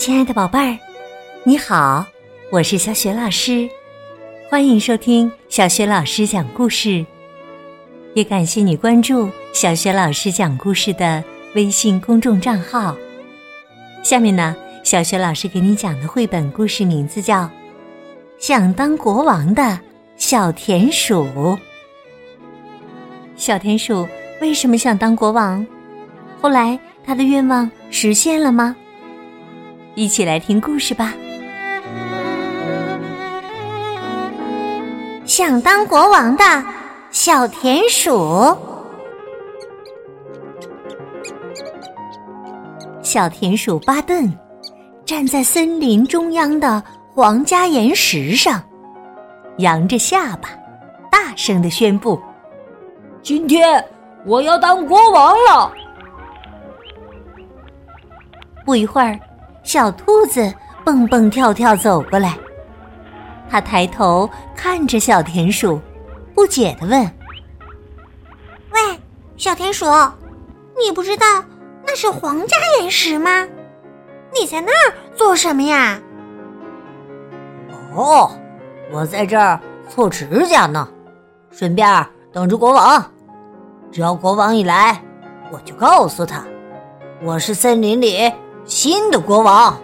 亲爱的宝贝儿，你好，我是小雪老师，欢迎收听小雪老师讲故事。也感谢你关注小雪老师讲故事的微信公众账号。下面呢，小雪老师给你讲的绘本故事名字叫《想当国王的小田鼠》。小田鼠为什么想当国王？后来他的愿望实现了吗？一起来听故事吧。想当国王的小田鼠。小田鼠巴顿站在森林中央的皇家岩石上，扬着下巴，大声的宣布：“今天我要当国王了！”不一会儿。小兔子蹦蹦跳跳走过来，他抬头看着小田鼠，不解的问：“喂，小田鼠，你不知道那是皇家岩石吗？你在那儿做什么呀？”“哦，我在这儿做指甲呢，顺便等着国王。只要国王一来，我就告诉他，我是森林里。”新的国王，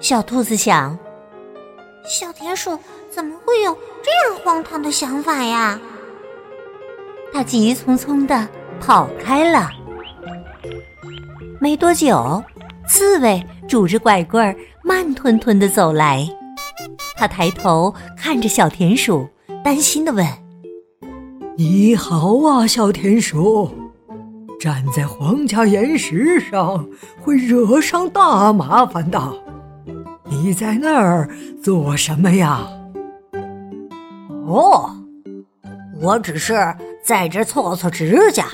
小兔子想：小田鼠怎么会有这样荒唐的想法呀？它急匆匆的跑开了。没多久，刺猬拄着拐棍儿慢吞吞的走来，他抬头看着小田鼠，担心的问：“你好啊，小田鼠。”站在皇家岩石上会惹上大麻烦的。你在那儿做什么呀？哦，我只是在这搓搓指甲，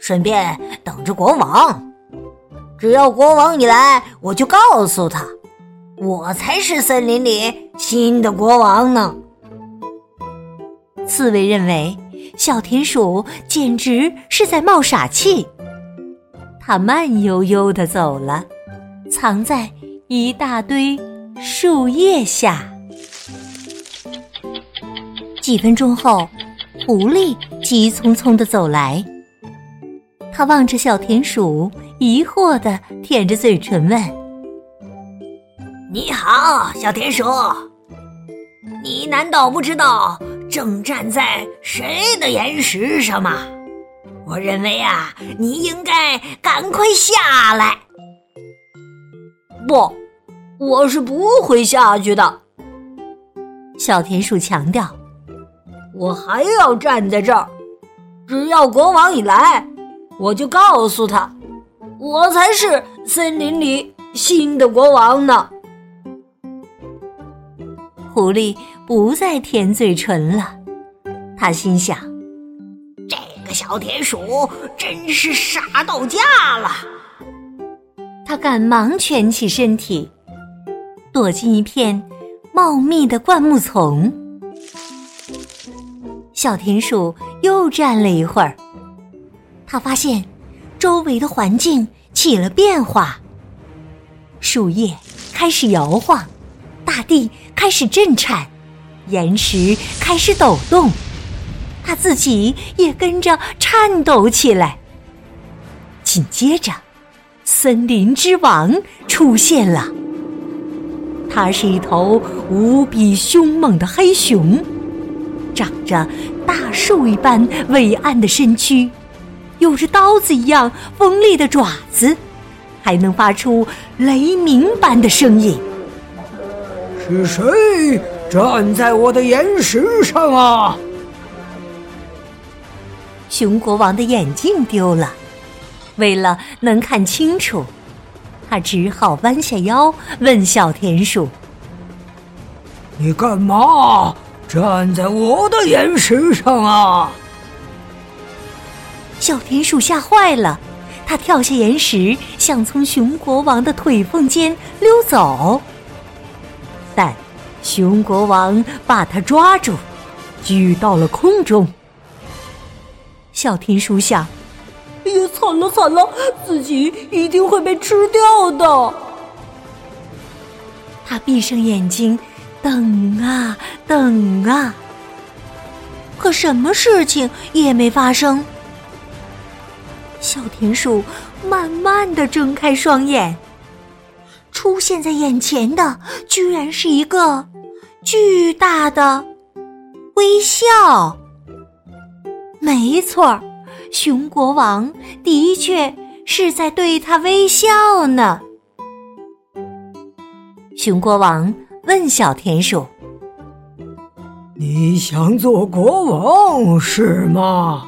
顺便等着国王。只要国王一来，我就告诉他，我才是森林里新的国王呢。刺猬认为。小田鼠简直是在冒傻气，它慢悠悠的走了，藏在一大堆树叶下。几分钟后，狐狸急匆匆的走来，他望着小田鼠，疑惑的舔着嘴唇问：“你好，小田鼠，你难道不知道？”正站在谁的岩石上吗？我认为啊，你应该赶快下来。不，我是不会下去的。小田鼠强调：“我还要站在这儿，只要国王一来，我就告诉他，我才是森林里新的国王呢。”狐狸不再舔嘴唇了，他心想：“这个小田鼠真是傻到家了。”他赶忙蜷起身体，躲进一片茂密的灌木丛。小田鼠又站了一会儿，他发现周围的环境起了变化，树叶开始摇晃。大地开始震颤，岩石开始抖动，他自己也跟着颤抖起来。紧接着，森林之王出现了。它是一头无比凶猛的黑熊，长着大树一般伟岸的身躯，有着刀子一样锋利的爪子，还能发出雷鸣般的声音。是谁站在我的岩石上啊？熊国王的眼镜丢了，为了能看清楚，他只好弯下腰问小田鼠：“你干嘛站在我的岩石上啊？”小田鼠吓坏了，它跳下岩石，想从熊国王的腿缝间溜走。但熊国王把他抓住，举到了空中。小田鼠想：哎呀，惨了惨了，自己一定会被吃掉的。他闭上眼睛，等啊等啊，可什么事情也没发生。小田鼠慢慢的睁开双眼，出现在眼前的居然是一个巨大的微笑。没错熊国王的确是在对他微笑呢。熊国王问小田鼠：“你想做国王是吗？”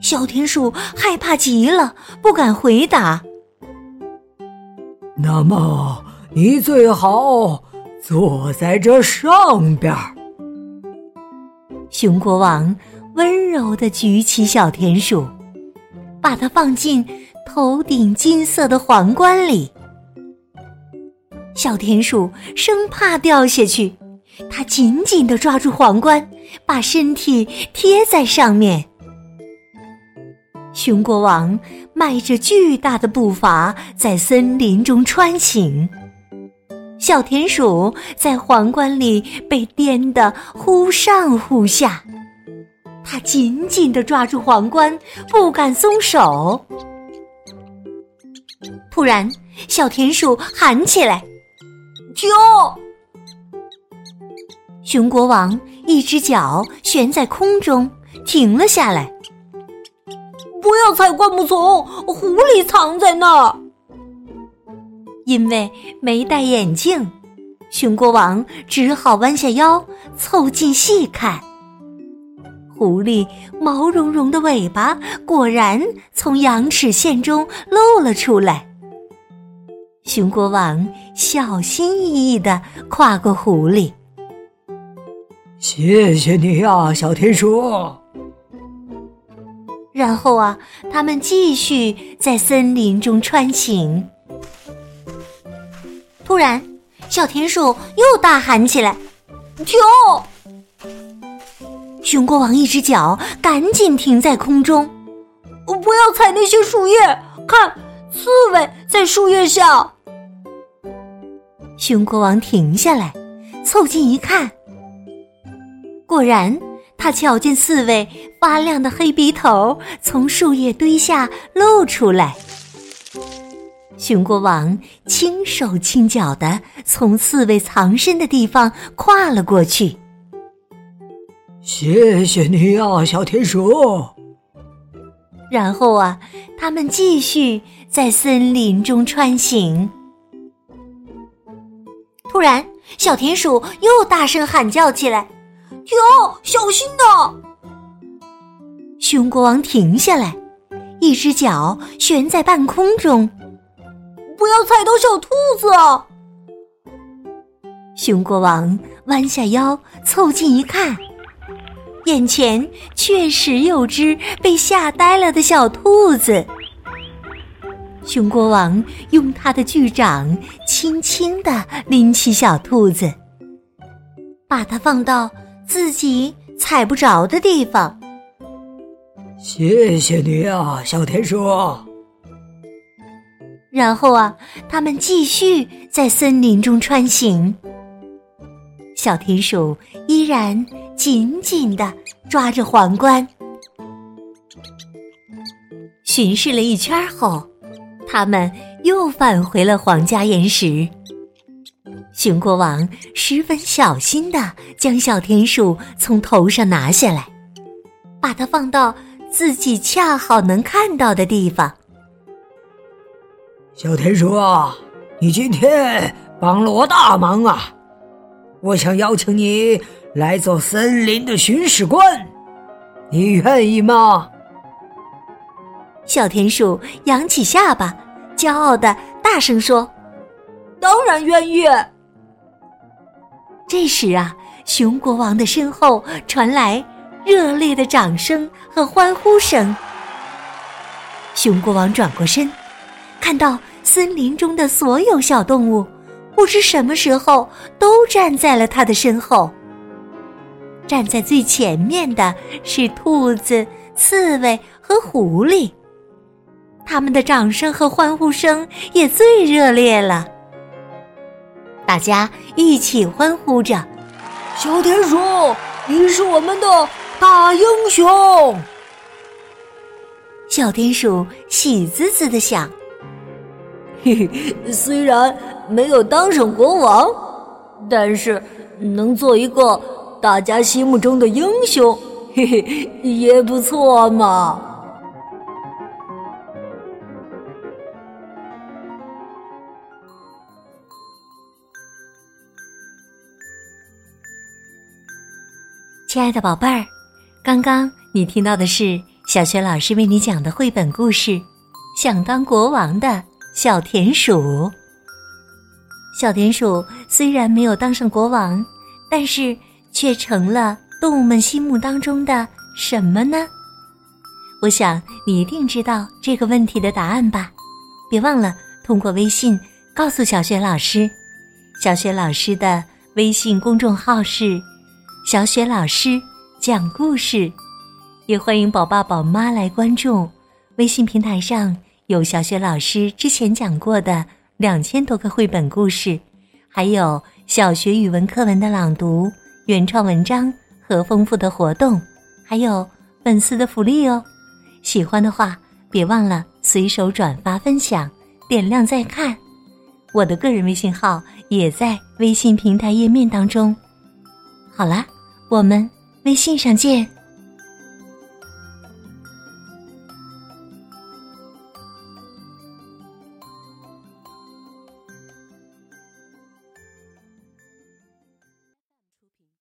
小田鼠害怕极了，不敢回答。那么，你最好坐在这上边。熊国王温柔的举起小田鼠，把它放进头顶金色的皇冠里。小田鼠生怕掉下去，它紧紧的抓住皇冠，把身体贴在上面。熊国王迈着巨大的步伐在森林中穿行，小田鼠在皇冠里被颠得忽上忽下，它紧紧的抓住皇冠，不敢松手。突然，小田鼠喊起来。救！熊国王一只脚悬在空中，停了下来。不要踩灌木丛，狐狸藏在那儿。因为没戴眼镜，熊国王只好弯下腰凑近细看。狐狸毛茸茸的尾巴果然从羊齿线中露了出来。熊国王小心翼翼的跨过狐狸。谢谢你啊，小田鼠。然后啊，他们继续在森林中穿行。突然，小田鼠又大喊起来：“停！”熊国王一只脚赶紧停在空中，我不要踩那些树叶，看。刺猬在树叶下。熊国王停下来，凑近一看，果然，他瞧见刺猬发亮的黑鼻头从树叶堆下露出来。熊国王轻手轻脚的从刺猬藏身的地方跨了过去。谢谢你啊，小田鼠。然后啊，他们继续在森林中穿行。突然，小田鼠又大声喊叫起来：“停！小心呐！”熊国王停下来，一只脚悬在半空中，“不要踩到小兔子啊！”熊国王弯下腰，凑近一看。眼前确实有只被吓呆了的小兔子。熊国王用他的巨掌轻轻的拎起小兔子，把它放到自己踩不着的地方。谢谢你啊，小田鼠。然后啊，他们继续在森林中穿行。小田鼠依然。紧紧的抓着皇冠，巡视了一圈后，他们又返回了皇家岩石。熊国王十分小心的将小田鼠从头上拿下来，把它放到自己恰好能看到的地方。小田鼠啊，你今天帮了我大忙啊！我想邀请你。来做森林的巡视官，你愿意吗？小田鼠扬起下巴，骄傲的大声说：“当然愿意。”这时啊，熊国王的身后传来热烈的掌声和欢呼声。熊国王转过身，看到森林中的所有小动物，不知什么时候都站在了他的身后。站在最前面的是兔子、刺猬和狐狸。他们的掌声和欢呼声也最热烈了。大家一起欢呼着：“小田鼠，你是我们的大英雄！”小田鼠喜滋滋的想：“嘿嘿，虽然没有当上国王，但是能做一个大家心目中的英雄，嘿嘿，也不错嘛。”亲爱的宝贝儿，刚刚你听到的是小学老师为你讲的绘本故事《想当国王的小田鼠》。小田鼠虽然没有当上国王，但是却成了动物们心目当中的什么呢？我想你一定知道这个问题的答案吧？别忘了通过微信告诉小雪老师。小雪老师的微信公众号是。小雪老师讲故事，也欢迎宝爸宝妈来关注。微信平台上有小雪老师之前讲过的两千多个绘本故事，还有小学语文课文的朗读、原创文章和丰富的活动，还有粉丝的福利哦。喜欢的话，别忘了随手转发分享，点亮再看。我的个人微信号也在微信平台页面当中。好啦。我们微信上见。